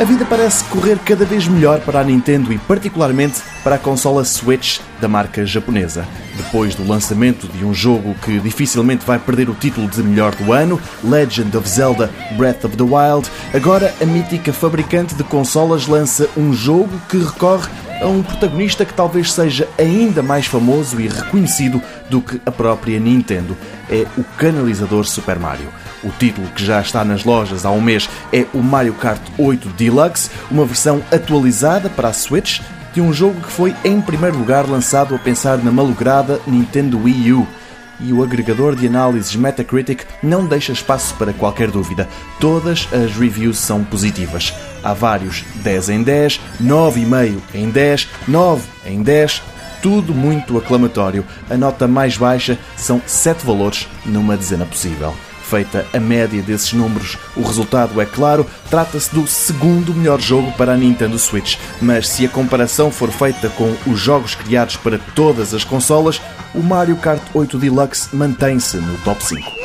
A vida parece correr cada vez melhor para a Nintendo e, particularmente, para a consola Switch da marca japonesa. Depois do lançamento de um jogo que dificilmente vai perder o título de melhor do ano, Legend of Zelda Breath of the Wild, agora a mítica fabricante de consolas lança um jogo que recorre a um protagonista que talvez seja ainda mais famoso e reconhecido do que a própria Nintendo. É o canalizador Super Mario. O título que já está nas lojas há um mês é o Mario Kart 8 Deluxe, uma versão atualizada para a Switch de um jogo que foi em primeiro lugar lançado a pensar na malograda Nintendo Wii U. E o agregador de análises Metacritic não deixa espaço para qualquer dúvida. Todas as reviews são positivas. Há vários 10 em 10, 9,5 em 10, 9 em 10, tudo muito aclamatório. A nota mais baixa são 7 valores numa dezena possível. Feita a média desses números, o resultado é claro, trata-se do segundo melhor jogo para a Nintendo Switch. Mas se a comparação for feita com os jogos criados para todas as consolas, o Mario Kart 8 Deluxe mantém-se no top 5.